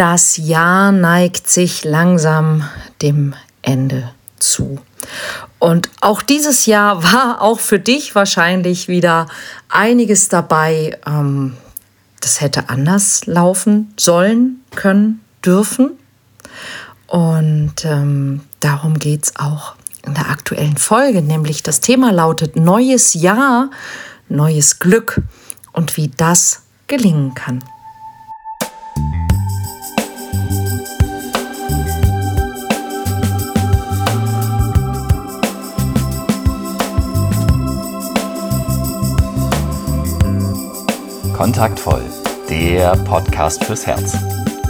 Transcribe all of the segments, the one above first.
Das Jahr neigt sich langsam dem Ende zu. Und auch dieses Jahr war auch für dich wahrscheinlich wieder einiges dabei, ähm, das hätte anders laufen sollen, können, dürfen. Und ähm, darum geht es auch in der aktuellen Folge, nämlich das Thema lautet Neues Jahr, neues Glück und wie das gelingen kann. Kontaktvoll, der Podcast fürs Herz.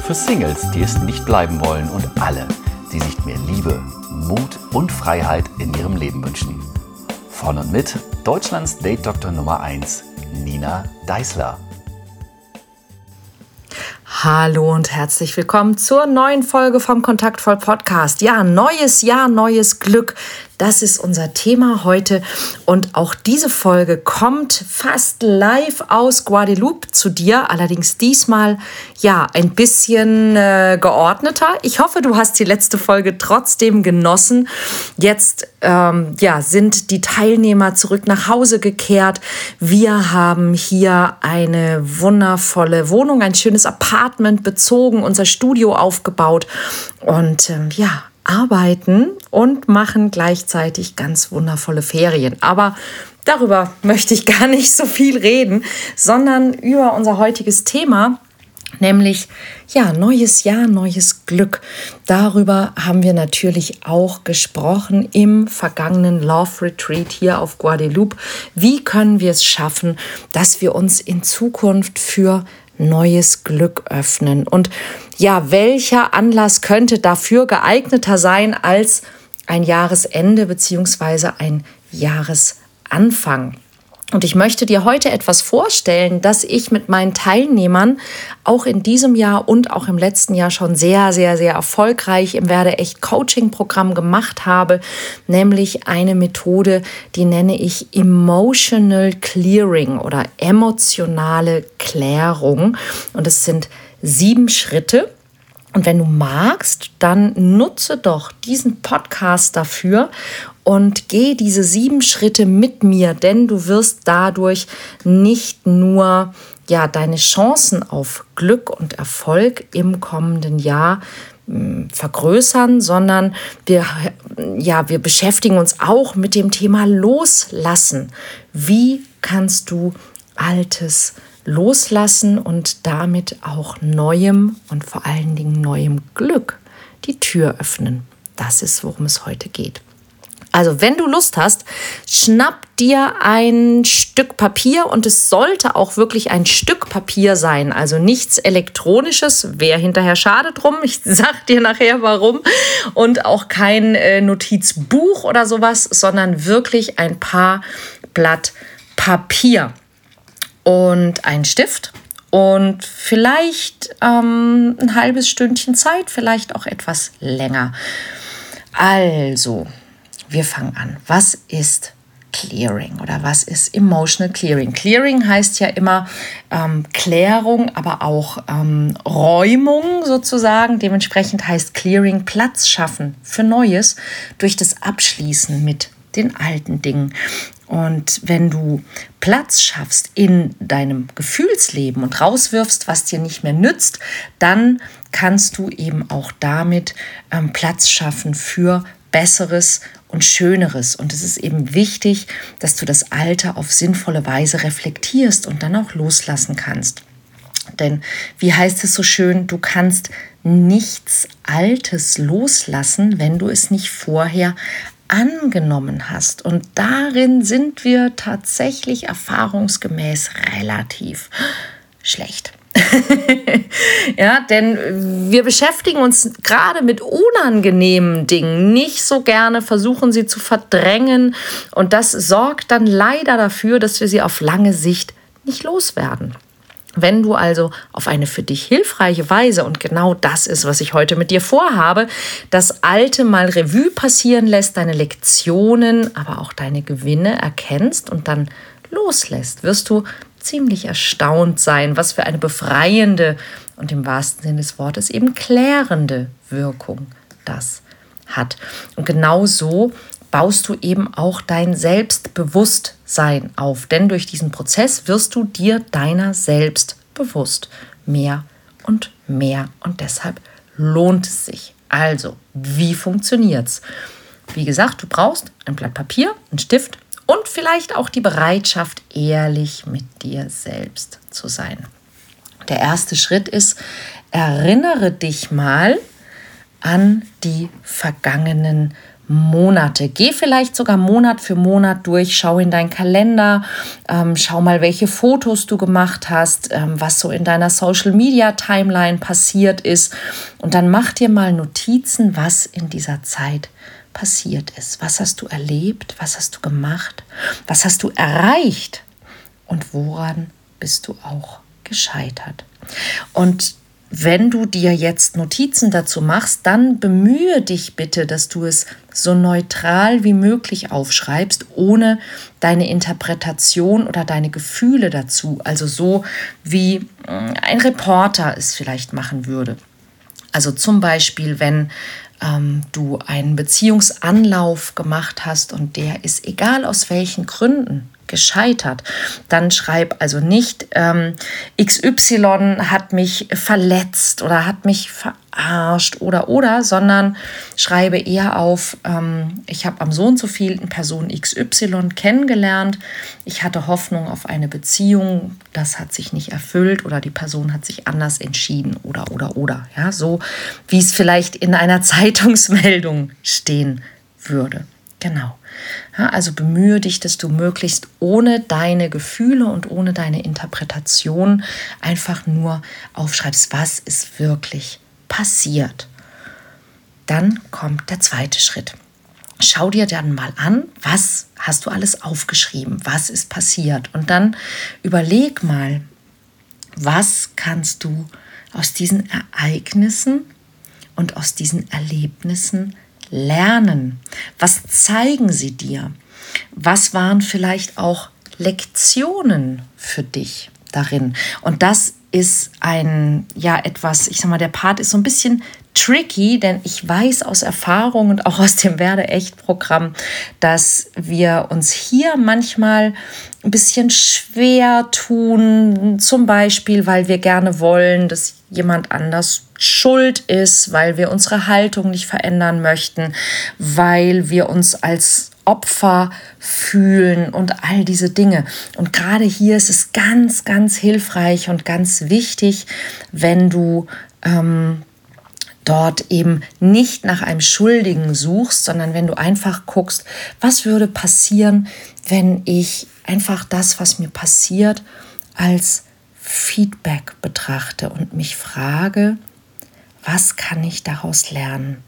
Für Singles, die es nicht bleiben wollen und alle, die sich mehr Liebe, Mut und Freiheit in ihrem Leben wünschen. Von und mit Deutschlands Date-Doktor Nummer 1, Nina Deißler. Hallo und herzlich willkommen zur neuen Folge vom Kontaktvoll Podcast. Ja, neues Jahr, neues Glück. Das ist unser Thema heute. Und auch diese Folge kommt fast live aus Guadeloupe zu dir. Allerdings diesmal ja ein bisschen äh, geordneter. Ich hoffe, du hast die letzte Folge trotzdem genossen. Jetzt ähm, ja, sind die Teilnehmer zurück nach Hause gekehrt. Wir haben hier eine wundervolle Wohnung, ein schönes Apartment bezogen, unser Studio aufgebaut. Und ähm, ja, arbeiten und machen gleichzeitig ganz wundervolle Ferien. Aber darüber möchte ich gar nicht so viel reden, sondern über unser heutiges Thema, nämlich ja, neues Jahr, neues Glück. Darüber haben wir natürlich auch gesprochen im vergangenen Love Retreat hier auf Guadeloupe. Wie können wir es schaffen, dass wir uns in Zukunft für neues Glück öffnen. Und ja, welcher Anlass könnte dafür geeigneter sein als ein Jahresende bzw. ein Jahresanfang? Und ich möchte dir heute etwas vorstellen, das ich mit meinen Teilnehmern auch in diesem Jahr und auch im letzten Jahr schon sehr, sehr, sehr erfolgreich im Werde echt Coaching Programm gemacht habe, nämlich eine Methode, die nenne ich Emotional Clearing oder emotionale Klärung. Und es sind sieben Schritte. Und wenn du magst, dann nutze doch diesen Podcast dafür und geh diese sieben Schritte mit mir, denn du wirst dadurch nicht nur ja deine Chancen auf Glück und Erfolg im kommenden Jahr hm, vergrößern, sondern wir, ja, wir beschäftigen uns auch mit dem Thema Loslassen. Wie kannst du Altes loslassen und damit auch neuem und vor allen Dingen neuem Glück die Tür öffnen? Das ist, worum es heute geht. Also, wenn du Lust hast, schnapp dir ein Stück Papier und es sollte auch wirklich ein Stück Papier sein, also nichts elektronisches, wäre hinterher schade drum. Ich sag dir nachher warum und auch kein äh, Notizbuch oder sowas, sondern wirklich ein paar Blatt Papier und ein Stift und vielleicht ähm, ein halbes Stündchen Zeit, vielleicht auch etwas länger. Also, wir fangen an. Was ist Clearing oder was ist Emotional Clearing? Clearing heißt ja immer ähm, Klärung, aber auch ähm, Räumung sozusagen. Dementsprechend heißt Clearing Platz schaffen für Neues durch das Abschließen mit den alten Dingen. Und wenn du Platz schaffst in deinem Gefühlsleben und rauswirfst, was dir nicht mehr nützt, dann kannst du eben auch damit ähm, Platz schaffen für Besseres und Schöneres. Und es ist eben wichtig, dass du das Alte auf sinnvolle Weise reflektierst und dann auch loslassen kannst. Denn wie heißt es so schön, du kannst nichts Altes loslassen, wenn du es nicht vorher angenommen hast. Und darin sind wir tatsächlich erfahrungsgemäß relativ schlecht. ja, denn wir beschäftigen uns gerade mit unangenehmen Dingen nicht so gerne, versuchen sie zu verdrängen und das sorgt dann leider dafür, dass wir sie auf lange Sicht nicht loswerden. Wenn du also auf eine für dich hilfreiche Weise, und genau das ist, was ich heute mit dir vorhabe, das Alte mal Revue passieren lässt, deine Lektionen, aber auch deine Gewinne erkennst und dann loslässt, wirst du ziemlich erstaunt sein, was für eine befreiende und im wahrsten Sinne des Wortes eben klärende Wirkung das hat. Und genau so baust du eben auch dein Selbstbewusstsein auf. Denn durch diesen Prozess wirst du dir deiner selbst bewusst. Mehr und mehr. Und deshalb lohnt es sich. Also, wie funktioniert es? Wie gesagt, du brauchst ein Blatt Papier, einen Stift und vielleicht auch die Bereitschaft, ehrlich mit dir selbst zu sein. Der erste Schritt ist, erinnere dich mal an die vergangenen Monate. Geh vielleicht sogar Monat für Monat durch, schau in deinen Kalender, ähm, schau mal, welche Fotos du gemacht hast, ähm, was so in deiner Social Media Timeline passiert ist. Und dann mach dir mal Notizen, was in dieser Zeit passiert ist. Was hast du erlebt? Was hast du gemacht? Was hast du erreicht? Und woran bist du auch gescheitert? Und wenn du dir jetzt Notizen dazu machst, dann bemühe dich bitte, dass du es so neutral wie möglich aufschreibst, ohne deine Interpretation oder deine Gefühle dazu. Also so wie mm, ein Reporter es vielleicht machen würde. Also zum Beispiel, wenn ähm, du einen Beziehungsanlauf gemacht hast und der ist egal aus welchen Gründen gescheitert. Dann schreib also nicht, ähm, XY hat mich verletzt oder hat mich verarscht oder oder, sondern schreibe eher auf, ähm, ich habe am so und so vielen Person XY kennengelernt, ich hatte Hoffnung auf eine Beziehung, das hat sich nicht erfüllt oder die Person hat sich anders entschieden oder oder oder. Ja, so wie es vielleicht in einer Zeitungsmeldung stehen würde. Genau. Also bemühe dich, dass du möglichst ohne deine Gefühle und ohne deine Interpretation einfach nur aufschreibst, was ist wirklich passiert. Dann kommt der zweite Schritt. Schau dir dann mal an, was hast du alles aufgeschrieben, was ist passiert. Und dann überleg mal, was kannst du aus diesen Ereignissen und aus diesen Erlebnissen lernen? Was zeigen sie dir? Was waren vielleicht auch Lektionen für dich darin? Und das ist ein, ja, etwas, ich sag mal, der Part ist so ein bisschen tricky, denn ich weiß aus Erfahrung und auch aus dem Werde-Echt-Programm, dass wir uns hier manchmal ein bisschen schwer tun, zum Beispiel, weil wir gerne wollen, dass jemand anders schuld ist, weil wir unsere Haltung nicht verändern möchten, weil wir uns als Opfer fühlen und all diese Dinge. Und gerade hier ist es ganz, ganz hilfreich und ganz wichtig, wenn du ähm, dort eben nicht nach einem Schuldigen suchst, sondern wenn du einfach guckst, was würde passieren, wenn ich einfach das, was mir passiert, als Feedback betrachte und mich frage, was kann ich daraus lernen?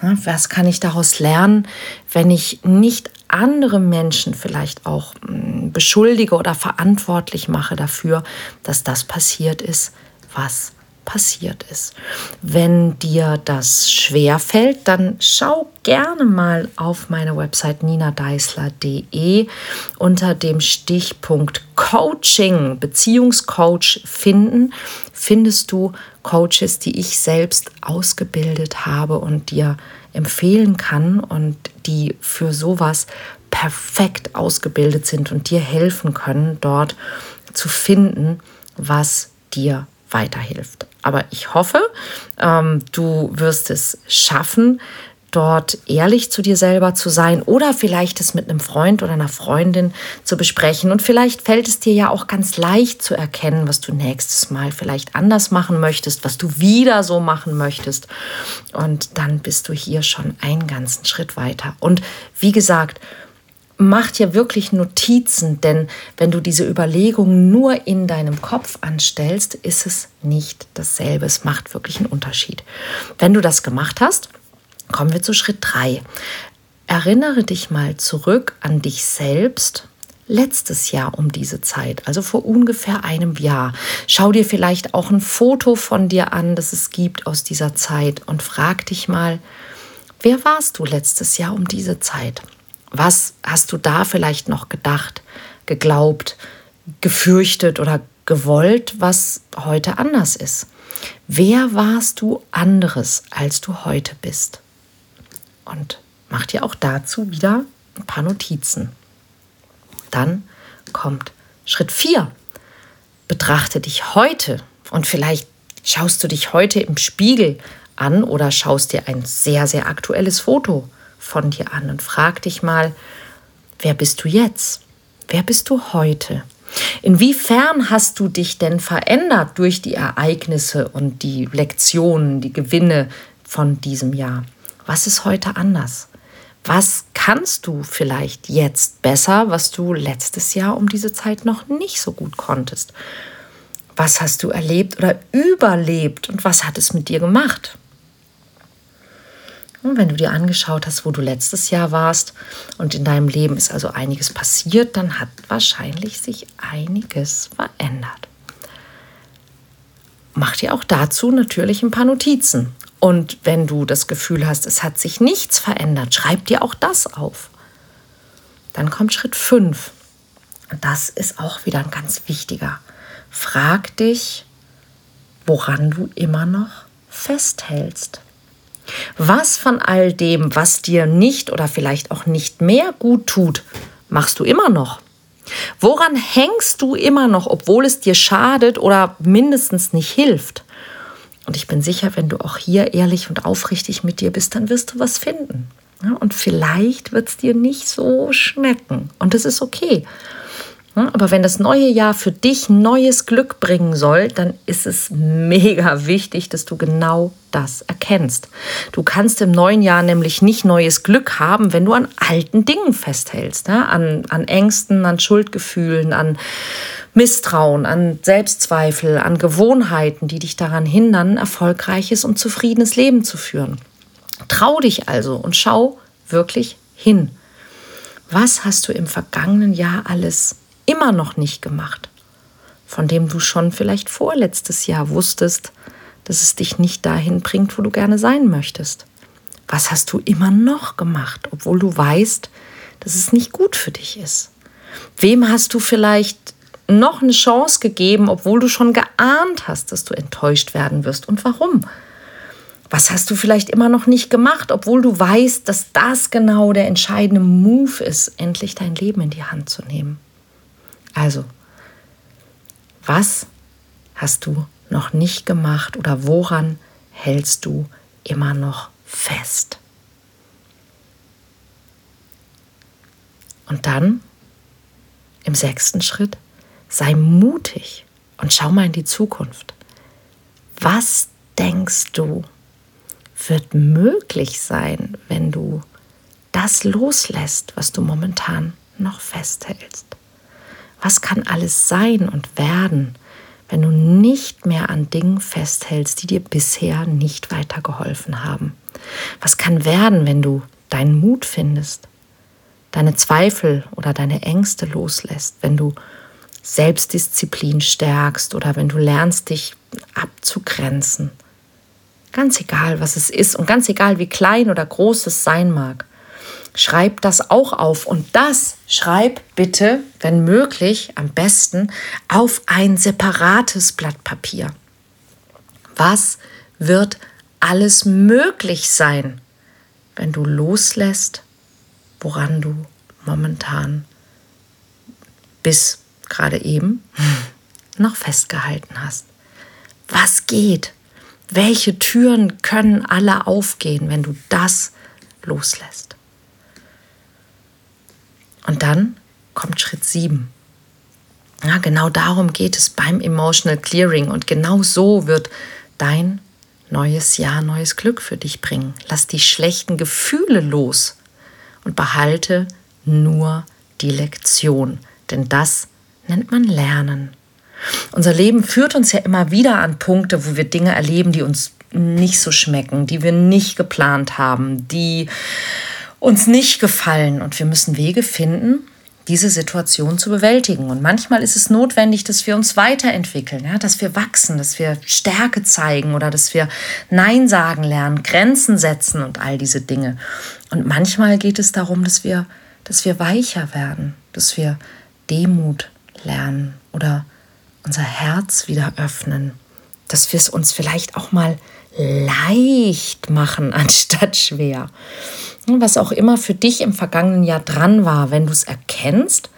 Was kann ich daraus lernen, wenn ich nicht andere Menschen vielleicht auch hm, beschuldige oder verantwortlich mache dafür, dass das passiert ist, was passiert ist. Wenn dir das schwer fällt, dann schau gerne mal auf meine Website ninadeisler.de unter dem Stichpunkt Coaching, Beziehungscoach finden, findest du Coaches, die ich selbst ausgebildet habe und dir empfehlen kann und die für sowas perfekt ausgebildet sind und dir helfen können, dort zu finden, was dir weiterhilft. Aber ich hoffe, ähm, du wirst es schaffen, dort ehrlich zu dir selber zu sein oder vielleicht es mit einem Freund oder einer Freundin zu besprechen. Und vielleicht fällt es dir ja auch ganz leicht zu erkennen, was du nächstes Mal vielleicht anders machen möchtest, was du wieder so machen möchtest. Und dann bist du hier schon einen ganzen Schritt weiter. Und wie gesagt, mach dir wirklich Notizen, denn wenn du diese Überlegungen nur in deinem Kopf anstellst, ist es nicht dasselbe. Es macht wirklich einen Unterschied. Wenn du das gemacht hast, kommen wir zu Schritt 3. Erinnere dich mal zurück an dich selbst letztes Jahr um diese Zeit, also vor ungefähr einem Jahr. Schau dir vielleicht auch ein Foto von dir an, das es gibt aus dieser Zeit und frag dich mal, wer warst du letztes Jahr um diese Zeit? Was hast du da vielleicht noch gedacht, geglaubt, gefürchtet oder gewollt, was heute anders ist? Wer warst du anderes, als du heute bist? Und mach dir auch dazu wieder ein paar Notizen. Dann kommt Schritt 4. Betrachte dich heute und vielleicht schaust du dich heute im Spiegel an oder schaust dir ein sehr, sehr aktuelles Foto von dir an und frag dich mal, wer bist du jetzt? Wer bist du heute? Inwiefern hast du dich denn verändert durch die Ereignisse und die Lektionen, die Gewinne von diesem Jahr? Was ist heute anders? Was kannst du vielleicht jetzt besser, was du letztes Jahr um diese Zeit noch nicht so gut konntest? Was hast du erlebt oder überlebt und was hat es mit dir gemacht? Wenn du dir angeschaut hast, wo du letztes Jahr warst und in deinem Leben ist also einiges passiert, dann hat wahrscheinlich sich einiges verändert. Mach dir auch dazu natürlich ein paar Notizen. Und wenn du das Gefühl hast, es hat sich nichts verändert, schreib dir auch das auf. Dann kommt Schritt 5. Und das ist auch wieder ein ganz wichtiger. Frag dich, woran du immer noch festhältst. Was von all dem, was dir nicht oder vielleicht auch nicht mehr gut tut, machst du immer noch? Woran hängst du immer noch, obwohl es dir schadet oder mindestens nicht hilft? Und ich bin sicher, wenn du auch hier ehrlich und aufrichtig mit dir bist, dann wirst du was finden. und vielleicht wird es dir nicht so schmecken. Und das ist okay. Aber wenn das neue Jahr für dich neues Glück bringen soll, dann ist es mega wichtig, dass du genau das erkennst. Du kannst im neuen Jahr nämlich nicht neues Glück haben, wenn du an alten Dingen festhältst, an, an Ängsten, an Schuldgefühlen, an Misstrauen, an Selbstzweifel, an Gewohnheiten, die dich daran hindern, erfolgreiches und zufriedenes Leben zu führen. Trau dich also und schau wirklich hin. Was hast du im vergangenen Jahr alles immer noch nicht gemacht, von dem du schon vielleicht vorletztes Jahr wusstest, dass es dich nicht dahin bringt, wo du gerne sein möchtest? Was hast du immer noch gemacht, obwohl du weißt, dass es nicht gut für dich ist? Wem hast du vielleicht noch eine Chance gegeben, obwohl du schon geahnt hast, dass du enttäuscht werden wirst? Und warum? Was hast du vielleicht immer noch nicht gemacht, obwohl du weißt, dass das genau der entscheidende Move ist, endlich dein Leben in die Hand zu nehmen? Also, was hast du noch nicht gemacht oder woran hältst du immer noch fest? Und dann im sechsten Schritt, sei mutig und schau mal in die Zukunft. Was denkst du, wird möglich sein, wenn du das loslässt, was du momentan noch festhältst? Was kann alles sein und werden, wenn du nicht mehr an Dingen festhältst, die dir bisher nicht weitergeholfen haben? Was kann werden, wenn du deinen Mut findest, deine Zweifel oder deine Ängste loslässt, wenn du Selbstdisziplin stärkst oder wenn du lernst, dich abzugrenzen? Ganz egal, was es ist und ganz egal, wie klein oder groß es sein mag schreib das auch auf. Und das schreib bitte, wenn möglich, am besten auf ein separates Blatt Papier. Was wird alles möglich sein, wenn du loslässt, woran du momentan bis gerade eben noch festgehalten hast? Was geht? Welche Türen können alle aufgehen, wenn du das loslässt? Und dann kommt Schritt 7. Ja, genau darum geht es beim Emotional Clearing und genau so wird dein neues Jahr neues Glück für dich bringen. Lass die schlechten Gefühle los und behalte nur die Lektion, denn das nennt man Lernen. Unser Leben führt uns ja immer wieder an Punkte, wo wir Dinge erleben, die uns nicht so schmecken, die wir nicht geplant haben, die uns nicht gefallen und wir müssen Wege finden, diese Situation zu bewältigen. Und manchmal ist es notwendig, dass wir uns weiterentwickeln, ja, dass wir wachsen, dass wir Stärke zeigen oder dass wir Nein sagen lernen, Grenzen setzen und all diese Dinge. Und manchmal geht es darum, dass wir, dass wir weicher werden, dass wir Demut lernen oder unser Herz wieder öffnen, dass wir es uns vielleicht auch mal leicht machen, anstatt schwer. Was auch immer für dich im vergangenen Jahr dran war, wenn du es erkennst,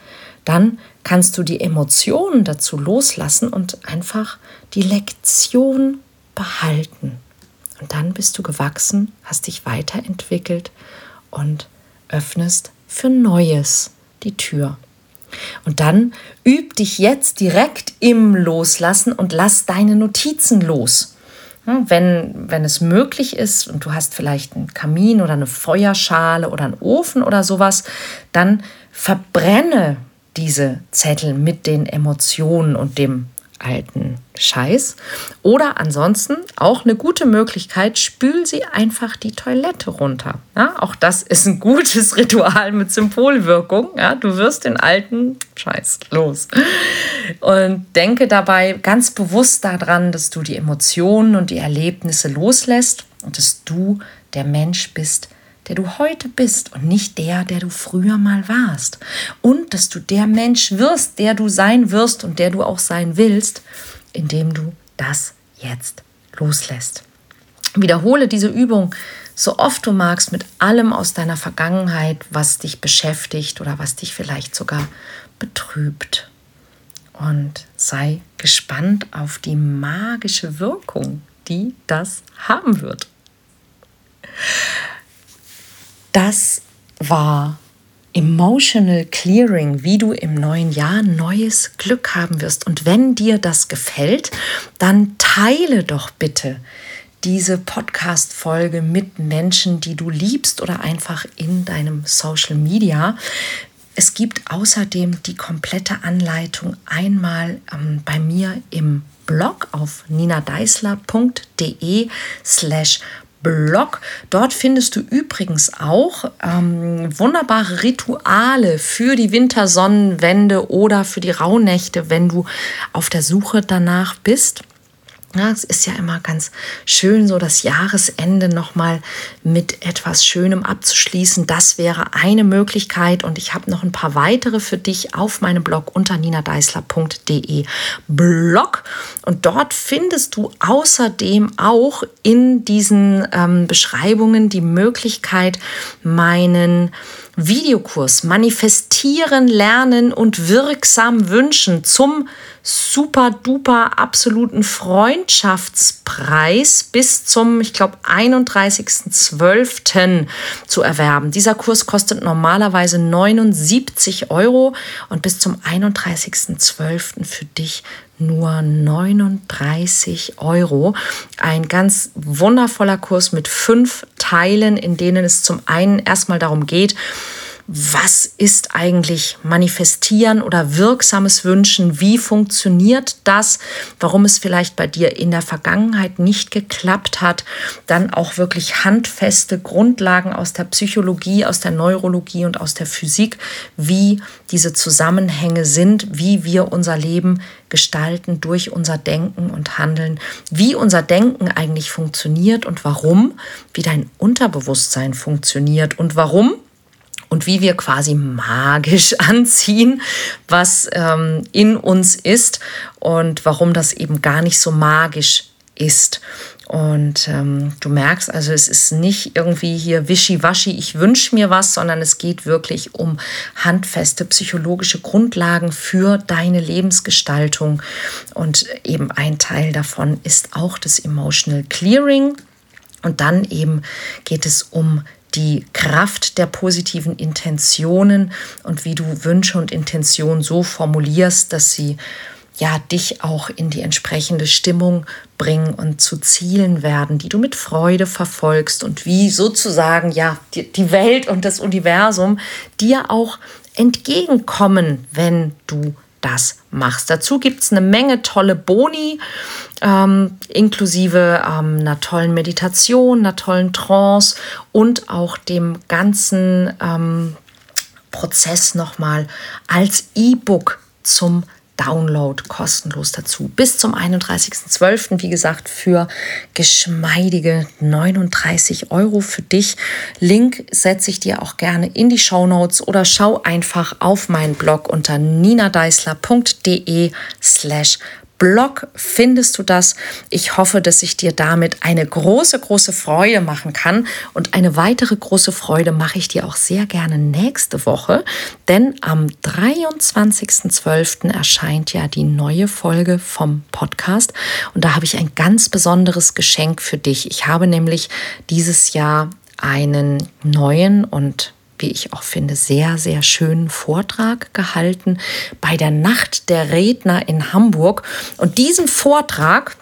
dann kannst du die Emotionen dazu loslassen und einfach die Lektion behalten. Und dann bist du gewachsen, hast dich weiterentwickelt und öffnest für Neues die Tür. Und dann üb dich jetzt direkt im Loslassen und lass deine Notizen los. Wenn, wenn es möglich ist und du hast vielleicht einen Kamin oder eine Feuerschale oder einen Ofen oder sowas, dann verbrenne diese Zettel mit den Emotionen und dem alten Scheiß. Oder ansonsten auch eine gute Möglichkeit, spül sie einfach die Toilette runter. Ja, auch das ist ein gutes Ritual mit Symbolwirkung. Ja, du wirst den alten Scheiß los. Und denke dabei ganz bewusst daran, dass du die Emotionen und die Erlebnisse loslässt und dass du der Mensch bist, der du heute bist und nicht der, der du früher mal warst. Und dass du der Mensch wirst, der du sein wirst und der du auch sein willst, indem du das jetzt loslässt. Wiederhole diese Übung so oft du magst mit allem aus deiner Vergangenheit, was dich beschäftigt oder was dich vielleicht sogar betrübt. Und sei gespannt auf die magische Wirkung, die das haben wird. Das war Emotional Clearing, wie du im neuen Jahr neues Glück haben wirst. Und wenn dir das gefällt, dann teile doch bitte diese Podcast-Folge mit Menschen, die du liebst oder einfach in deinem Social Media. Es gibt außerdem die komplette Anleitung einmal ähm, bei mir im Blog auf ninadeisler.de slash Blog. Dort findest du übrigens auch ähm, wunderbare Rituale für die Wintersonnenwende oder für die Rauhnächte, wenn du auf der Suche danach bist. Ja, es ist ja immer ganz schön, so das Jahresende nochmal mit etwas Schönem abzuschließen. Das wäre eine Möglichkeit und ich habe noch ein paar weitere für dich auf meinem Blog unter ninadeisler.de Blog. Und dort findest du außerdem auch in diesen ähm, Beschreibungen die Möglichkeit, meinen Videokurs Manifestieren, Lernen und wirksam wünschen zum super duper absoluten Freundschaftspreis bis zum, ich glaube, 31.12. zu erwerben. Dieser Kurs kostet normalerweise 79 Euro und bis zum 31.12. für dich nur 39 Euro. Ein ganz wundervoller Kurs mit fünf Teilen, in denen es zum einen erstmal darum geht, was ist eigentlich manifestieren oder wirksames Wünschen? Wie funktioniert das? Warum es vielleicht bei dir in der Vergangenheit nicht geklappt hat? Dann auch wirklich handfeste Grundlagen aus der Psychologie, aus der Neurologie und aus der Physik, wie diese Zusammenhänge sind, wie wir unser Leben gestalten durch unser Denken und Handeln, wie unser Denken eigentlich funktioniert und warum, wie dein Unterbewusstsein funktioniert und warum und wie wir quasi magisch anziehen, was ähm, in uns ist und warum das eben gar nicht so magisch ist. Und ähm, du merkst also, es ist nicht irgendwie hier wischiwaschi, ich wünsche mir was, sondern es geht wirklich um handfeste psychologische Grundlagen für deine Lebensgestaltung. Und eben ein Teil davon ist auch das Emotional Clearing. Und dann eben geht es um die Kraft der positiven Intentionen und wie du Wünsche und Intentionen so formulierst, dass sie ja dich auch in die entsprechende Stimmung bringen und zu Zielen werden, die du mit Freude verfolgst und wie sozusagen ja die, die Welt und das Universum dir auch entgegenkommen, wenn du das machst. Dazu gibt es eine Menge tolle Boni, ähm, inklusive ähm, einer tollen Meditation, einer tollen Trance und auch dem ganzen ähm, Prozess nochmal als E-Book zum Download kostenlos dazu. Bis zum 31.12. wie gesagt für geschmeidige 39 Euro für dich. Link setze ich dir auch gerne in die Show Notes oder schau einfach auf meinen Blog unter ninadeisler.de slash Blog findest du das. Ich hoffe, dass ich dir damit eine große, große Freude machen kann. Und eine weitere große Freude mache ich dir auch sehr gerne nächste Woche, denn am 23.12. erscheint ja die neue Folge vom Podcast. Und da habe ich ein ganz besonderes Geschenk für dich. Ich habe nämlich dieses Jahr einen neuen und wie ich auch finde, sehr, sehr schönen Vortrag gehalten bei der Nacht der Redner in Hamburg. Und diesen Vortrag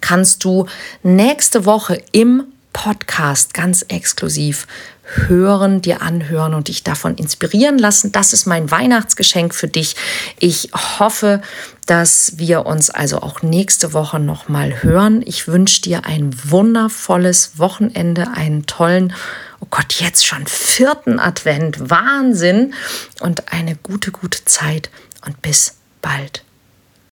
kannst du nächste Woche im Podcast ganz exklusiv hören, dir anhören und dich davon inspirieren lassen. Das ist mein Weihnachtsgeschenk für dich. Ich hoffe, dass wir uns also auch nächste Woche noch mal hören. Ich wünsche dir ein wundervolles Wochenende, einen tollen oh Gott, jetzt schon vierten Advent, Wahnsinn. Und eine gute, gute Zeit. Und bis bald.